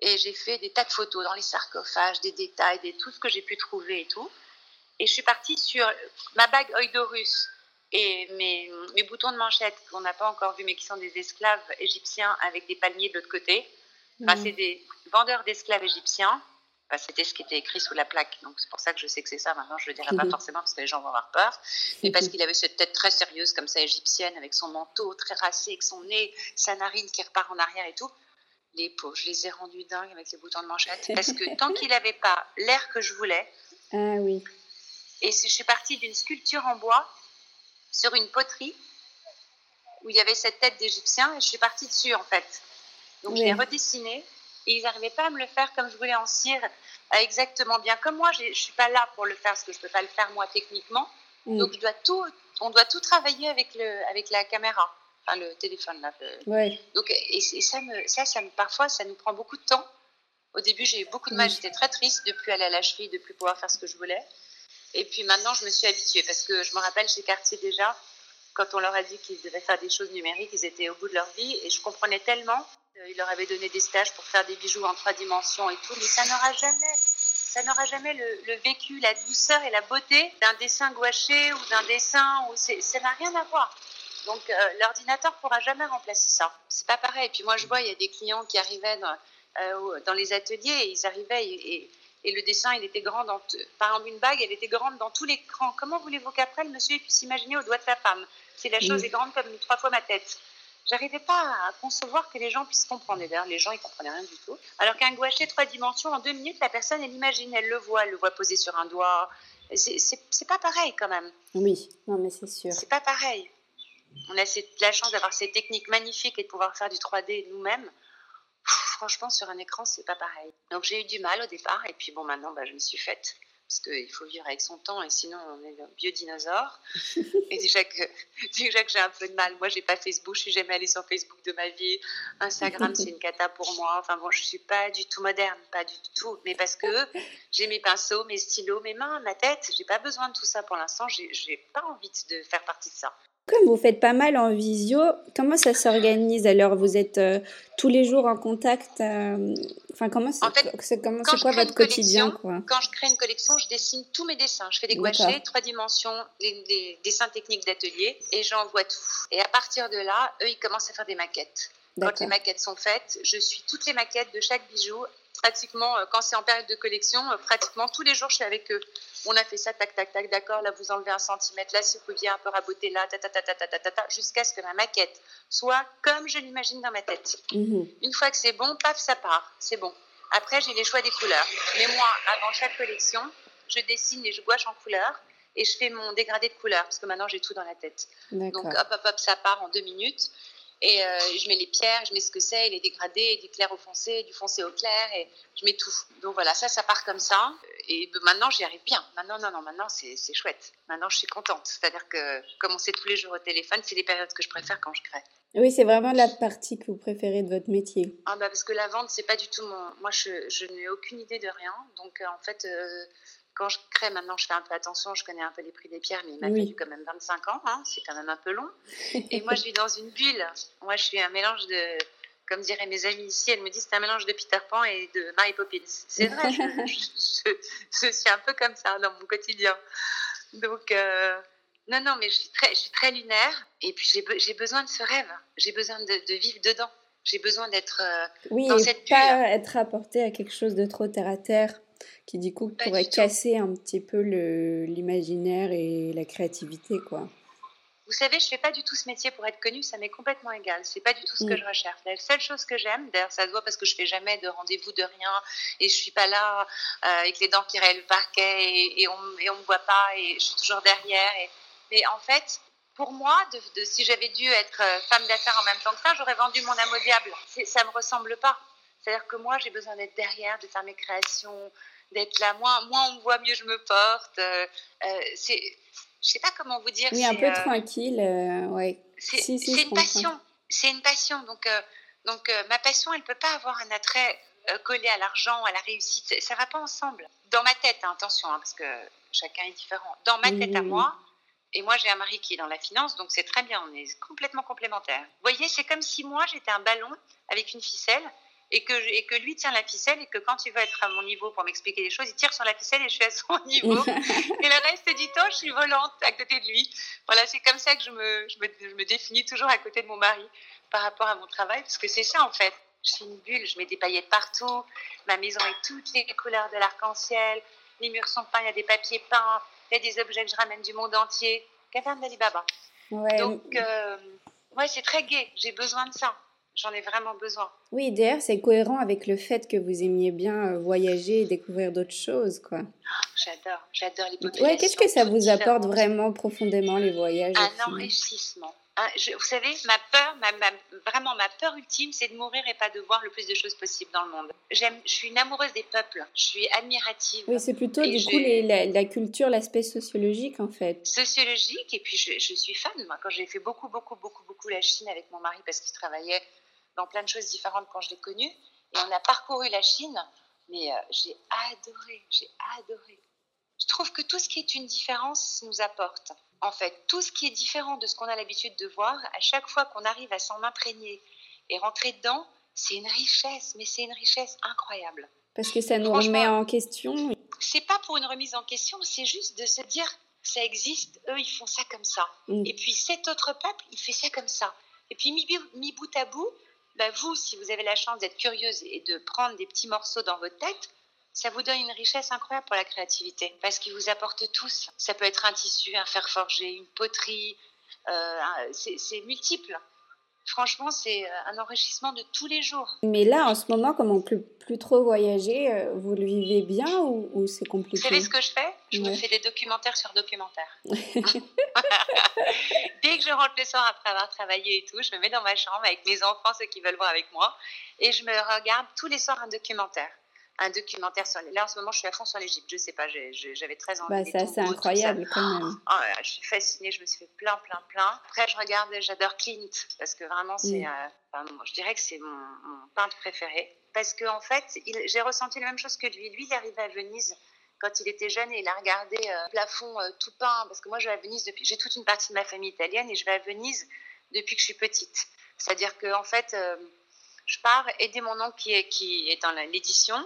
et j'ai fait des tas de photos dans les sarcophages, des détails, des, tout ce que j'ai pu trouver et tout. Et je suis partie sur ma bague Oidorus et mes, mes boutons de manchette qu'on n'a pas encore vus, mais qui sont des esclaves égyptiens avec des palmiers de l'autre côté. Enfin, Mm. c'est des vendeurs d'esclaves égyptiens. Enfin, C'était ce qui était écrit sous la plaque, donc c'est pour ça que je sais que c'est ça. Maintenant, je le dirai pas Mhm. forcément parce que les gens vont avoir peur, mais parce qu'il avait cette tête très sérieuse comme ça égyptienne, avec son manteau très racé, avec son nez, sa narine qui repart en arrière et tout. Les pauvres, je les ai rendus dingues avec les boutons de manchette, parce que tant (laughs) qu'il n'avait pas l'air que je voulais, Ah oui. et je suis partie d'une sculpture en bois sur une poterie où il y avait cette tête d'Égyptien et je suis partie dessus en fait. Donc je l'ai redessiné et ils n'arrivaient pas à me le faire comme je voulais en cire euh, exactement bien. Comme moi, je suis pas là pour le faire parce que je peux pas le faire moi techniquement. Mm. Donc je dois tout, on doit tout travailler avec le, avec la caméra, enfin le téléphone là. le- Ouais. donc, et, et ça, me, ça, ça me, parfois, ça nous prend beaucoup de temps. Au début, j'ai eu beaucoup de mal. J'étais très triste de plus aller à la cheville, de plus pouvoir faire ce que je voulais. Et puis maintenant, je me suis habituée parce que je me rappelle chez Cartier déjà, quand on leur a dit qu'ils devaient faire des choses numériques, ils étaient au bout de leur vie et je comprenais tellement. Euh, Ils leur avaient donné des stages pour faire des bijoux en trois dimensions et tout, mais ça n'aura jamais, ça n'aura jamais le, le vécu, la douceur et la beauté d'un dessin gouaché ou d'un dessin où c'est, ça n'a rien à voir. Donc euh, l'ordinateur pourra jamais remplacer ça. C'est pas pareil. Et puis moi je vois, il y a des clients qui arrivaient dans, euh, dans les ateliers et ils arrivaient et, et- et le dessin il était grand dans, par exemple une bague, elle était grande dans tous les crans. Comment voulez-vous qu'après le monsieur puisse s'imaginer au doigt de sa femme? Si la chose Mm. est grande comme trois fois ma tête J'arrivais pas à concevoir que les gens puissent comprendre. Et d'ailleurs, les gens, ils comprenaient rien du tout. Alors qu'un gouaché trois dimensions, en deux minutes, la personne, elle imagine, elle le voit, elle le voit posé sur un doigt. C'est pas pareil quand même. Oui. Non, mais c'est sûr. C'est pas pareil. On a cette- la chance d'avoir ces techniques magnifiques et de pouvoir faire du 3D nous-mêmes. Franchement, sur un écran, c'est pas pareil. Donc j'ai eu du mal au départ, et puis bon, maintenant, bah, je me suis faite. Parce qu'il faut vivre avec son temps, et sinon, on est un vieux dinosaure. (laughs) et déjà que, (laughs) déjà que j'ai un peu de mal. Moi, j'ai pas Facebook, je suis jamais allée sur Facebook de ma vie. Instagram, (laughs) c'est une cata pour moi. Enfin bon, je suis pas du tout moderne, pas du tout. Mais parce que j'ai mes pinceaux, mes stylos, mes mains, ma tête. J'ai pas besoin de tout ça pour l'instant. J'ai pas envie de faire partie de ça. Comme vous faites pas mal en visio, comment ça s'organise alors? Vous êtes euh, tous les jours en contact euh, Enfin, comment c'est En fait, comment- quoi votre quotidien quoi? Quand je crée une collection, je dessine tous mes dessins. Je fais des gouachés, trois dimensions, des, des dessins techniques d'atelier, et j'envoie tout. Et à partir de là, eux, ils commencent à faire des maquettes. Quand les maquettes sont faites, je suis toutes les maquettes de chaque bijou. Pratiquement, euh, quand c'est en période de collection, euh, pratiquement tous les jours, je suis avec eux. On a fait ça, tac, tac, tac, d'accord, là vous enlevez un centimètre, là si vous pouviez un peu raboter là, ta, ta, ta, ta, ta, ta, ta, ta, jusqu'à ce que ma maquette soit comme je l'imagine dans ma tête. Mhm. Une fois que c'est bon, paf, ça part. C'est bon. Après, j'ai les choix des couleurs. Mais moi, avant chaque collection, je dessine et je gouache en couleurs et je fais mon dégradé de couleurs parce que maintenant j'ai tout dans la tête. Donc hop, hop, hop, ça part en deux minutes. Et euh, je mets les pierres, je mets ce que c'est, les dégradés, du clair au foncé, du foncé au clair, et je mets tout. Donc voilà, ça, ça part comme ça. et maintenant, j'y arrive bien. Maintenant, non, non, maintenant, c'est chouette. Maintenant, je suis contente. C'est-à-dire que, comme on sait tous les jours au téléphone, c'est les périodes que je préfère quand je crée. Oui, c'est vraiment la partie que vous préférez de votre métier. Ah bah parce que la vente, c'est pas du tout mon. Moi, je, je n'ai aucune idée de rien. Donc, en fait, quand je crée, maintenant, je fais un peu attention, je connais un peu les prix des pierres, mais il m'a fallu quand même 25 ans, hein, c'est quand même un peu long. (laughs) Et moi, je vis dans une bulle. Moi, je suis un mélange de, comme diraient mes amis ici, elles me disent c'est un mélange de Peter Pan et de Mary Poppins. C'est vrai, je, (laughs) suis un peu comme ça dans mon quotidien. Donc, euh, non, non, mais je suis très, je suis très lunaire. Et puis, j'ai besoin de ce rêve. J'ai besoin de, vivre dedans. J'ai besoin d'être euh, oui, dans cette bulle. pas être apporté à quelque chose de trop terre à terre qui du coup pourrait casser un petit peu l'imaginaire et la créativité, quoi. Vous savez, je fais pas du tout ce métier pour être connue, ça m'est complètement égal. C'est pas du tout ce que mm. je recherche. La seule chose que j'aime, d'ailleurs, ça se voit parce que je fais jamais de rendez-vous de rien et je suis pas là euh, avec les dents qui rayent le parquet et, on, et on me voit pas et je suis toujours derrière. Et, mais en fait, pour moi, de, si j'avais dû être euh, femme d'affaires en même temps que ça, j'aurais vendu mon âme au diable. Ça me ressemble pas. C'est-à-dire que moi, j'ai besoin d'être derrière, de faire mes créations, d'être là. Moins, moins on me voit, mieux je me porte. Euh, euh, c'est, je sais pas comment vous dire. Oui, un peu euh, tranquille, ouais. C'est, une passion. C'est une passion. Donc, donc ma passion, elle peut pas avoir un attrait collé à l'argent, à la réussite. Ça va pas ensemble. Dans ma tête, hein, attention, hein, parce que chacun est différent. Dans ma tête à moi. Et moi, j'ai un mari qui est dans la finance, donc c'est très bien, on est complètement complémentaires. Vous voyez, c'est comme si moi, j'étais un ballon avec une ficelle et que, et que lui tient la ficelle et que quand il veut être à mon niveau pour m'expliquer des choses, il tire sur la ficelle et je suis à son (laughs) niveau. (laughs) et le reste du temps, je suis volante à côté de lui. Voilà, c'est comme ça que je me, je me, je me définis toujours à côté de mon mari par rapport à mon travail, parce que c'est ça en fait. Je suis une bulle, je mets des paillettes partout, ma maison est toutes les couleurs de l'arc-en-ciel, les murs sont peints, il y a des papiers peints, il y a des objets que je ramène du monde entier. Caverne d'Alibaba. Ouais. Donc, euh, ouais, c'est très gai, j'ai besoin de ça j'en ai vraiment besoin. Oui, d'ailleurs, c'est cohérent avec le fait que vous aimiez bien euh, voyager et découvrir d'autres choses, quoi. J'adore, j'adore les populations. Ouais, qu'est-ce que ça vous apporte vraiment profondément les voyages Un enrichissement. Ah, vous savez, ma peur, ma, vraiment ma peur ultime, c'est de mourir et pas de voir le plus de choses possibles dans le monde. J'aime, je suis une amoureuse des peuples. Je suis admirative. Oui, c'est plutôt du coup la, culture, l'aspect sociologique en fait. Sociologique et puis je, je suis fan. Moi, quand j'ai fait beaucoup, beaucoup, beaucoup, beaucoup la Chine avec mon mari parce qu'il travaillait dans plein de choses différentes quand je l'ai connu. Et on a parcouru la Chine, mais euh, j'ai adoré, j'ai adoré. Je trouve que tout ce qui est une différence nous apporte. En fait, tout ce qui est différent de ce qu'on a l'habitude de voir, à chaque fois qu'on arrive à s'en imprégner et rentrer dedans, c'est une richesse, mais c'est une richesse incroyable. Parce que ça nous remet en question. C'est pas pour une remise en question, c'est juste de se dire ça existe, eux ils font ça comme ça. Mm. Et puis cet autre peuple, il fait ça comme ça. Et puis mis, mis bout à bout, bah, vous, si vous avez la chance d'être curieuse et de prendre des petits morceaux dans votre tête, ça vous donne une richesse incroyable pour la créativité, parce qu'ils vous apportent tous. Ça peut être un tissu, un fer forgé, une poterie, euh, c'est multiple franchement, c'est euh, un enrichissement de tous les jours. Mais là, en ce moment, comme on ne peut plus trop voyager, euh, vous le vivez bien ou, c'est compliqué? Vous savez ce que je fais Je me fais des documentaires sur documentaires. (laughs) Dès que je rentre le soir après avoir travaillé et tout, je me mets dans ma chambre avec mes enfants, ceux qui veulent voir avec moi, et je me regarde tous les soirs un documentaire un documentaire sur. Là, en ce moment, je suis à fond sur l'Égypte. Je sais pas, j'avais très envie. Bah, c'est assez incroyable quand même. Oh, je suis fascinée, je me suis fait plein, plein, plein. Après, je regarde, j'adore Clint, parce que vraiment, c'est, mm. euh, je dirais que c'est mon, peintre préféré. Parce qu'en en fait, j'ai ressenti la même chose que lui. Lui, il est arrivé à Venise quand il était jeune et il a regardé euh, le plafond euh, tout peint. Parce que moi, je vais à Venise depuis. J'ai toute une partie de ma famille italienne et je vais à Venise depuis que je suis petite. C'est-à-dire qu'en en fait, je pars aider mon oncle qui est, qui est dans l'édition.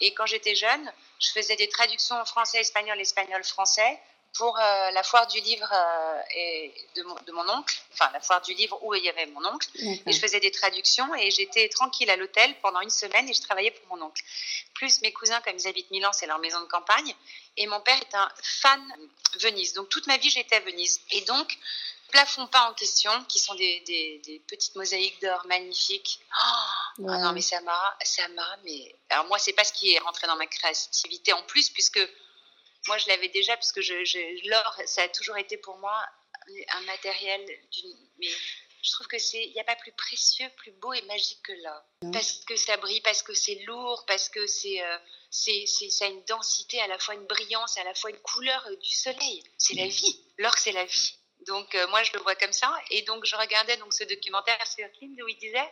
Et quand j'étais jeune, je faisais des traductions en français, espagnol, espagnol, français pour euh, la foire du livre euh, et de, mon, de, mon, oncle, enfin la foire du livre où il y avait mon oncle. Et je faisais des traductions et j'étais tranquille à l'hôtel pendant une semaine et je travaillais pour mon oncle. Plus mes cousins, comme ils habitent Milan, c'est leur maison de campagne. Et mon père est un fan Venise. Donc toute ma vie, j'étais à Venise. Et donc, plafonds pas en question, qui sont des, des, petites mosaïques d'or magnifiques. Oh, ah non, mais ça m'a, ça m'a, mais alors moi, c'est pas ce qui est rentré dans ma créativité en plus, puisque moi, je l'avais déjà, puisque je, l'or, ça a toujours été pour moi un matériel d'une, mais je trouve que c'est, il n'y a pas plus précieux, plus beau et magique que là. Parce que ça brille, parce que c'est lourd, parce que c'est, euh, c'est, c'est, ça a une densité, à la fois une brillance, à la fois une couleur euh, du soleil. C'est la vie. L'or, c'est la vie. Donc euh, moi, je le vois comme ça. Et donc, je regardais donc ce documentaire sur Kim où il disait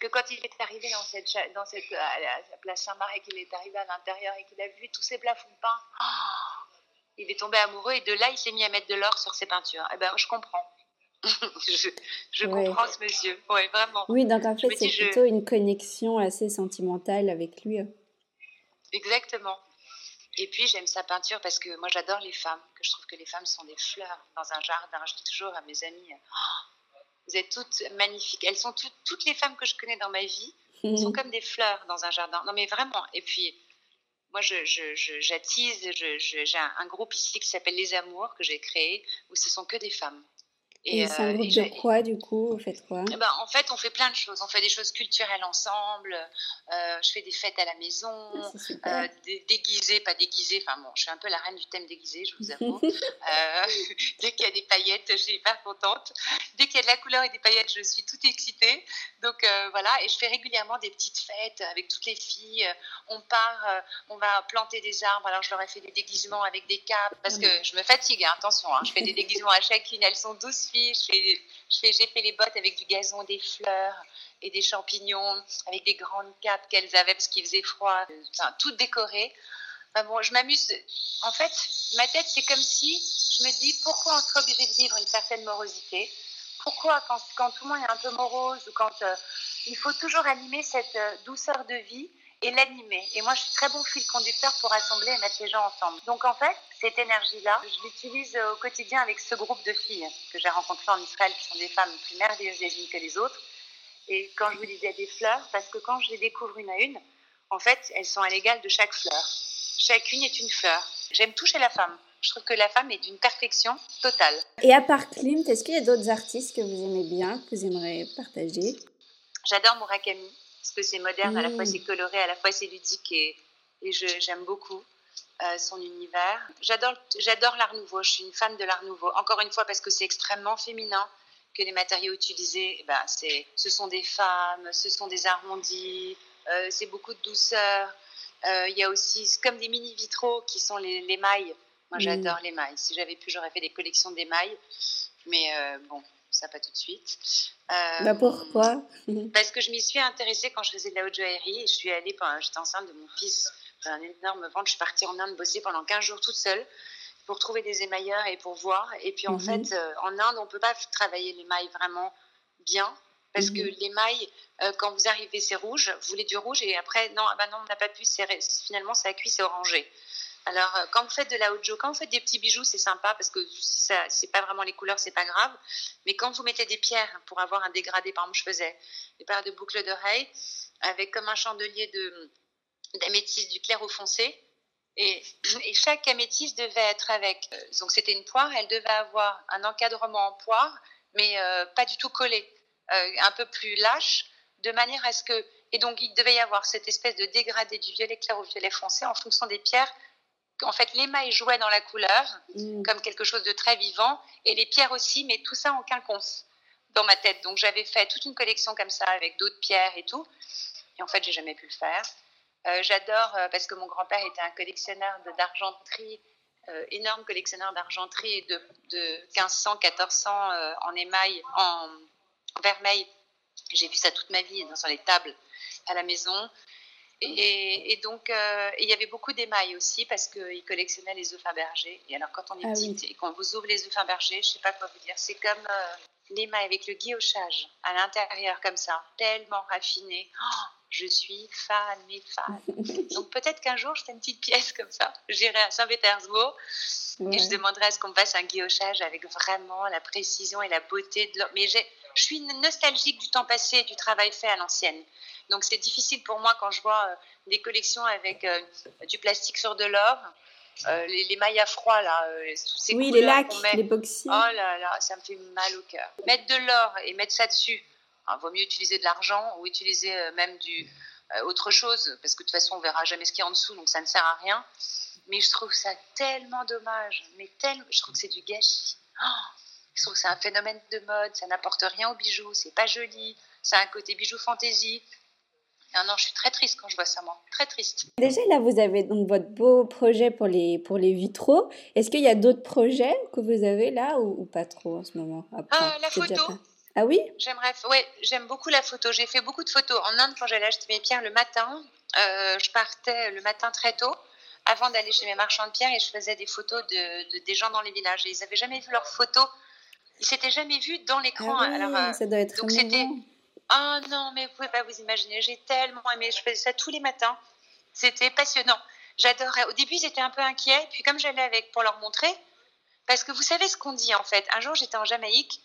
que quand il est arrivé dans cette, dans cette à la place Saint-Marc et qu'il est arrivé à l'intérieur et qu'il a vu tous ces plafonds peints, oh, il est tombé amoureux et de là, il s'est mis à mettre de l'or sur ses peintures. Eh ben, je comprends. (laughs) je, je comprends ce monsieur. Ouais, vraiment. Oui, donc en fait, c'est plutôt une connexion assez sentimentale avec lui. Exactement. Et puis, j'aime sa peinture parce que moi, j'adore les femmes, que je trouve que les femmes sont des fleurs dans un jardin. Je dis toujours à mes amis, oh, vous êtes toutes magnifiques. Elles sont toutes, toutes les femmes que je connais dans ma vie sont comme des fleurs dans un jardin. Non, mais vraiment. Et puis, moi, j'attise, je, j'ai un, un, groupe ici qui s'appelle Les Amours, que j'ai créé, où ce sont que des femmes. Et, c'est un groupe de quoi du coup Vous faites quoi? Eh ben, En fait, on fait plein de choses. On fait des choses culturelles ensemble. Euh, je fais des fêtes à la maison, ah, euh, déguisées, pas déguisées. Enfin bon, je suis un peu la reine du thème déguisé, je vous avoue. (laughs) euh, (laughs) dès qu'il y a des paillettes, je suis hyper contente. Dès qu'il y a de la couleur et des paillettes, je suis toute excitée. Donc voilà, et je fais régulièrement des petites fêtes avec toutes les filles. On part, on va planter des arbres. Alors je leur ai fait des déguisements avec des capes parce que je me fatigue. Hein, attention, hein, je fais des (laughs) déguisements à chacune. Elles sont douces j'ai fait les bottes avec du gazon, des fleurs et des champignons, avec des grandes capes qu'elles avaient parce qu'il faisait froid, enfin, tout décoré. bon, je m'amuse. En fait, ma tête, c'est comme si je me dis pourquoi on serait obligé de vivre une certaine morosité? Pourquoi, quand, quand, tout le monde est un peu morose ou quand euh, il faut toujours animer cette euh, douceur de vie et l'animer. Et moi, je suis très bon fil conducteur pour assembler et mettre les gens ensemble. Donc, en fait, cette énergie-là, je l'utilise au quotidien avec ce groupe de filles que j'ai rencontrées en Israël, qui sont des femmes plus merveilleuses les unes que les autres. Et quand je vous disais des fleurs, parce que quand je les découvre une à une, en fait, elles sont à l'égal de chaque fleur. Chacune est une fleur. J'aime toucher la femme. Je trouve que la femme est d'une perfection totale. Et à part Klimt, est-ce qu'il y a d'autres artistes que vous aimez bien, que vous aimeriez partager? J'adore Murakami parce que c'est moderne, à la fois mm. c'est coloré, à la fois c'est ludique et, et j'aime beaucoup euh, son univers. J'adore, j'adore l'art nouveau, je suis une fan de l'art nouveau. Encore une fois parce que c'est extrêmement féminin, que les matériaux utilisés, eh ben, c'est, ce sont des femmes, ce sont des arrondis, euh, c'est beaucoup de douceur. Euh, il y a aussi comme des mini vitraux qui sont les, les mailles. Moi, j'adore les mailles. Si j'avais pu, j'aurais fait des collections d'émails. Mais bon, ça pas tout de suite. Euh, bah pourquoi? Parce que je m'y suis intéressée quand je faisais de la haute joaillerie et je suis allée pendant j'étais enceinte de mon fils, j'ai un énorme ventre, je suis partie en Inde bosser pendant 15 jours toute seule pour trouver des émailleurs et pour voir. Et puis en mhm. fait, euh, en Inde, on peut pas travailler l'émail vraiment bien parce que mhm. l'émail, euh, quand vous arrivez, c'est rouge, vous voulez du rouge et après, non, ah bah non on n'a pas pu, finalement, ça a cuit, c'est orangé. Alors, euh, quand vous faites de la haute quand vous faites des petits bijoux, c'est sympa parce que ça, c'est pas vraiment les couleurs, c'est pas grave. Mais quand vous mettez des pierres pour avoir un dégradé, par exemple, je faisais des paires de boucles d'oreilles avec comme un chandelier de du clair au foncé. Et, (clears throat) et, chaque améthyste devait être avec. Euh, donc, c'était une poire, elle devait avoir un encadrement en poire, mais euh, pas du tout collé, un peu plus lâche, de manière à ce que. Et donc, il devait y avoir cette espèce de dégradé du violet clair au violet foncé en fonction des pierres en fait, l'émail jouait dans la couleur, mm. comme quelque chose de très vivant, et les pierres aussi, mais tout ça en quinconce dans ma tête. Donc, j'avais fait toute une collection comme ça avec d'autres pierres et tout. Et en fait, j'ai jamais pu le faire. Euh, j'adore, euh, parce que mon grand-père était un collectionneur d'argenterie, euh, énorme collectionneur d'argenterie de, de 1500, 1400 en émail, en, vermeil. J'ai vu ça toute ma vie dans les tables à la maison. Et, donc, euh, il y avait beaucoup d'émail aussi parce qu'il collectionnait les œufs Fabergé. Et alors, quand on est ah petite et qu'on vous ouvre les œufs Fabergé, je ne sais pas quoi vous dire, c'est comme euh, l'émail avec le guillochage à l'intérieur, comme ça, tellement raffiné. Oh, je suis fan, mais fan. (laughs) donc, peut-être qu'un jour, je fais une petite pièce comme ça. J'irai à Saint-Pétersbourg et je demanderai à ce qu'on me fasse un guillochage avec vraiment la précision et la beauté de l'or. Mais je suis nostalgique du temps passé et du travail fait à l'ancienne. Donc c'est difficile pour moi quand je vois euh, des collections avec euh, du plastique sur de l'or. Euh, les, mailles à froid là, ces oui, les lacs, les boxy. Oh là là, ça me fait mal au cœur. Mettre de l'or et mettre ça dessus, hein, vaut mieux utiliser de l'argent ou utiliser même du autre chose parce que de toute façon on verra jamais ce qu'il y a en dessous, donc ça ne sert à rien. Mais je trouve ça tellement dommage, mais tellement, je trouve que c'est du gâchis. Oh Je trouve que c'est un phénomène de mode, ça n'apporte rien aux bijoux, c'est pas joli, ça a un côté bijou fantaisie. Non, non, je suis très triste quand je vois ça, moi. Très triste. Déjà, là, vous avez donc votre beau projet pour les, pour les vitraux. Est-ce qu'il y a d'autres projets que vous avez là ou, pas trop en ce moment? Ah, La photo. Ah oui? J'aimerais, ouais, j'aime beaucoup la photo. J'ai fait beaucoup de photos. En Inde, quand j'allais acheter mes pierres le matin, euh, je partais le matin très tôt avant d'aller chez mes marchands de pierres et je faisais des photos de, des gens dans les villages. Et ils n'avaient jamais vu leurs photos. Ils s'étaient jamais vus dans l'écran. Ah Alors, euh, ça doit être donc c'était ah non, mais vous pouvez pas vous imaginer, j'ai tellement aimé, je faisais ça tous les matins. C'était passionnant. J'adorais. Au début, ils étaient un peu inquiets, puis comme j'allais avec pour leur montrer, parce que vous savez ce qu'on dit en fait. Un jour, j'étais en Jamaïque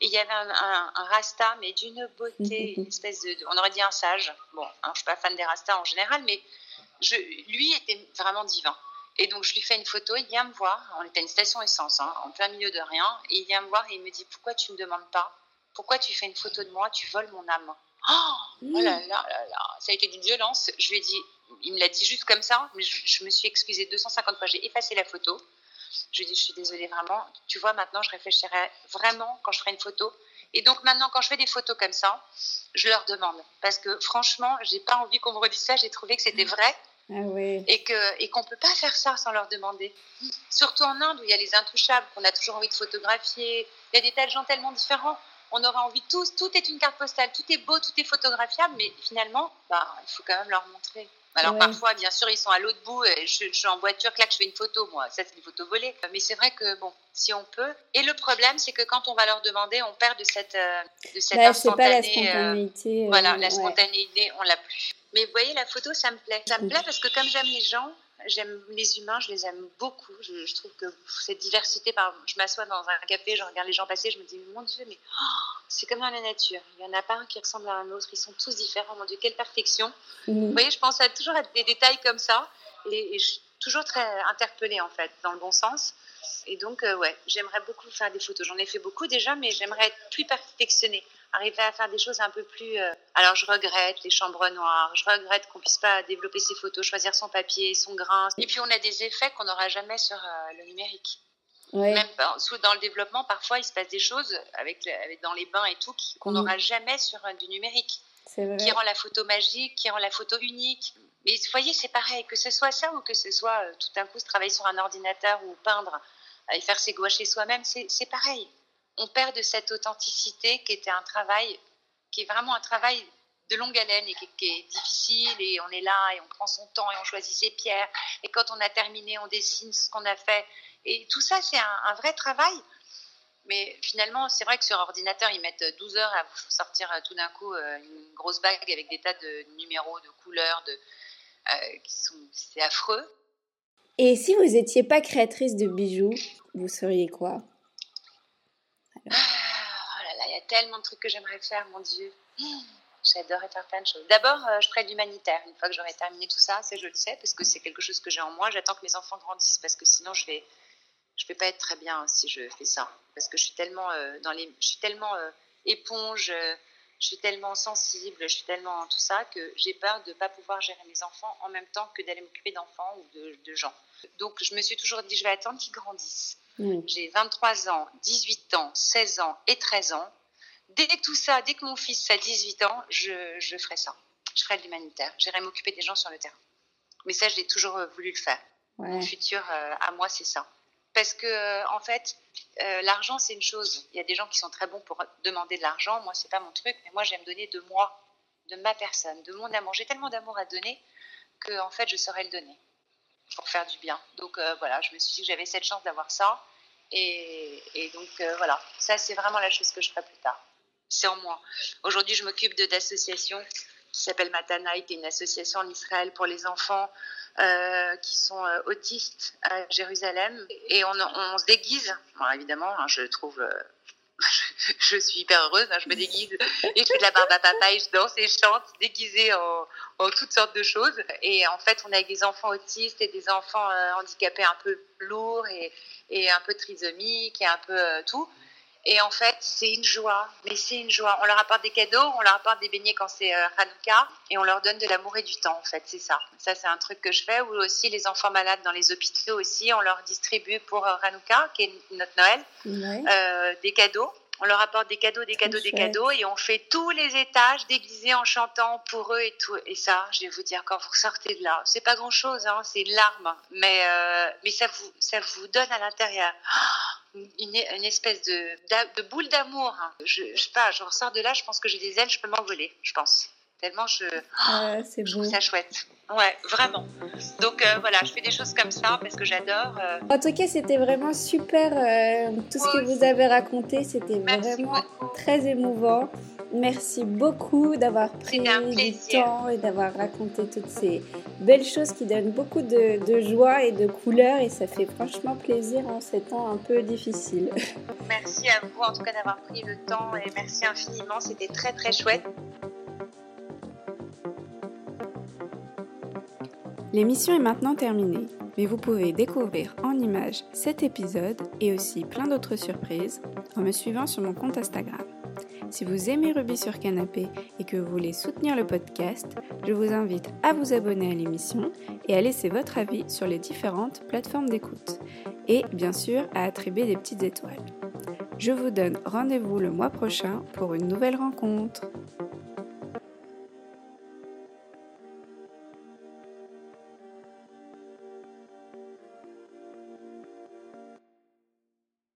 et il y avait un, rasta, mais d'une beauté, (laughs) une espèce de, on aurait dit un sage. Bon, hein, je ne suis pas fan des rastas en général, mais je, lui était vraiment divin. Et donc, je lui fais une photo, il vient me voir. On était à une station essence, hein, en plein milieu de rien. Et il vient me voir et il me dit Pourquoi tu ne me demandes pas? Pourquoi tu fais une photo de moi Tu voles mon âme? Oh, oh là là là là, ça a été d'une violence. Je lui ai dit, il me l'a dit juste comme ça, mais je, me suis excusée 250 fois. J'ai effacé la photo. Je lui ai dit, je suis désolée vraiment. Tu vois, maintenant, je réfléchirai vraiment quand je ferai une photo. Et donc maintenant, quand je fais des photos comme ça, je leur demande. Parce que franchement, j'ai pas envie qu'on me redise ça. J'ai trouvé que c'était vrai. Ah oui. Et que et qu'on peut pas faire ça sans leur demander. Surtout en Inde où il y a les intouchables, qu'on a toujours envie de photographier. Il y a des tas de gens tellement différents on aura envie tous, tout est une carte postale, tout est beau, tout est photographiable, mais finalement, bah, il faut quand même leur montrer. Alors parfois, bien sûr, ils sont à l'autre bout, et je, suis en voiture, clac, je fais une photo, moi, ça c'est une photo volée. Mais c'est vrai que, bon, si on peut. Et le problème, c'est que quand on va leur demander, on perd de cette, euh, de cette bah, Pas la euh, spontanéité. Euh, voilà, la spontanéité, on l'a plus. Mais vous voyez, la photo, ça me plaît. Ça me plaît parce que comme j'aime les gens, j'aime les humains, je les aime beaucoup. Je, trouve que cette diversité, par, je m'assois dans un café, je regarde les gens passer, je me dis, mon Dieu, mais oh, c'est comme dans la nature. Il n'y en a pas un qui ressemble à un autre, ils sont tous différents. Mon Dieu, quelle perfection. Mhm. Vous voyez, je pense à toujours à des détails comme ça et, je suis toujours très interpellée en fait, dans le bon sens. Et donc, euh, ouais, j'aimerais beaucoup faire des photos. J'en ai fait beaucoup déjà, mais j'aimerais être plus perfectionnée arriver à faire des choses un peu plus. Euh, alors, je regrette les chambres noires, je regrette qu'on puisse pas développer ses photos, choisir son papier, son grain. Et puis, on a des effets qu'on n'aura jamais sur euh, le numérique. Même dans le développement, parfois, il se passe des choses avec, dans les bains et tout qu'on n'aura jamais sur euh, du numérique. Qui rend la photo magique, qui rend la photo unique. Mais vous voyez, c'est pareil, que ce soit ça ou que ce soit tout d'un coup se travailler sur un ordinateur ou peindre et faire ses gouaches soi-même, c'est pareil on perd de cette authenticité qui était un travail, qui est vraiment un travail de longue haleine et qui, est difficile et on est là et on prend son temps et on choisit ses pierres. Et quand on a terminé on dessine ce qu'on a fait. Et tout ça c'est un, vrai travail. Mais finalement c'est vrai que sur ordinateur ils mettent 12 heures à vous sortir euh, tout d'un coup euh, une grosse bague avec des tas de numéros de couleurs de euh, c'est affreux. Et si vous n'étiez pas créatrice de bijoux vous seriez quoi? Oh là là, il y a tellement de trucs que j'aimerais faire, mon Dieu. J'adorerais faire plein de choses. D'abord, euh, je ferai de l'humanitaire. Une fois que j'aurai terminé tout ça, c'est je le sais, parce que c'est quelque chose que j'ai en moi. J'attends que mes enfants grandissent, parce que sinon, je vais, je vais pas être très bien si je fais ça. Parce que je suis tellement euh, dans les, je suis tellement euh, éponge, je suis tellement sensible, je suis tellement tout ça que j'ai peur de ne pas pouvoir gérer mes enfants en même temps que d'aller m'occuper d'enfants ou de gens. Donc, je me suis toujours dit, je vais attendre qu'ils grandissent j'ai 23 ans, 18 ans, 16 ans et 13 ans. Dès tout ça, dès que mon fils a 18 ans, je, je ferai ça. Je ferai de l'humanitaire. J'irai m'occuper des gens sur le terrain. Mais ça, j'ai toujours euh, voulu le faire. Mon futur euh, à moi, c'est ça. Parce que, euh, en fait, l'argent, c'est une chose. Il y a des gens qui sont très bons pour demander de l'argent. Moi, c'est pas mon truc. Mais moi, j'aime donner de moi, de ma personne, de mon amour. J'ai tellement d'amour à donner que, en fait, je saurais le donner pour faire du bien. Donc euh, voilà, je me suis dit que j'avais cette chance d'avoir ça. Et, donc euh, voilà, ça c'est vraiment la chose que je ferai plus tard. C'est en moi. Aujourd'hui, je m'occupe d'associations qui s'appelle Matanaï, qui est une association en Israël pour les enfants euh, qui sont autistes à Jérusalem. Et on, se déguise, évidemment, hein, je trouve (laughs) je suis hyper heureuse, hein, je me déguise et je fais de la barbe à papa et je danse et je chante déguisée en, toutes sortes de choses. Et en fait, on a des enfants autistes et des enfants euh, handicapés un peu lourds et, et, un peu trisomiques et un peu euh, tout. Et en fait, c'est une joie, mais c'est une joie. On leur apporte des cadeaux, on leur apporte des beignets quand c'est euh, Hanouka, et on leur donne de l'amour et du temps, en fait, c'est ça. Ça, c'est un truc que je fais, ou aussi les enfants malades dans les hôpitaux aussi, on leur distribue pour euh, Hanouka, qui est notre Noël, euh, des cadeaux. On leur apporte des cadeaux, des cadeaux, des cadeaux, et on fait tous les étages déguisés en chantant pour eux et tout. Et ça, je vais vous dire, quand vous sortez de là, c'est pas grand chose, hein, c'est larmes, mais, mais ça, vous, ça vous donne à l'intérieur une, espèce de, de boule d'amour. Hein. Je, je sais pas, je ressors de là, je pense que j'ai des ailes, je peux m'envoler, je pense. Tellement je, ah, je trouve ça chouette. Ouais, vraiment. Donc euh, voilà, je fais des choses comme ça parce que j'adore. Euh. En tout cas, c'était vraiment super. Euh, tout ce que vous avez raconté, c'était vraiment très émouvant. Merci beaucoup d'avoir pris du temps et d'avoir raconté toutes ces belles choses qui donnent beaucoup de, joie et de couleur et ça fait franchement plaisir en ces temps un peu difficiles. (laughs) Merci à vous en tout cas d'avoir pris le temps et merci infiniment, c'était très très chouette. L'émission est maintenant terminée, mais vous pouvez découvrir en images cet épisode et aussi plein d'autres surprises en me suivant sur mon compte Instagram. Si vous aimez Ruby sur Canapé et que vous voulez soutenir le podcast, je vous invite à vous abonner à l'émission et à laisser votre avis sur les différentes plateformes d'écoute. Et bien sûr à attribuer des petites étoiles. Je vous donne rendez-vous le mois prochain pour une nouvelle rencontre.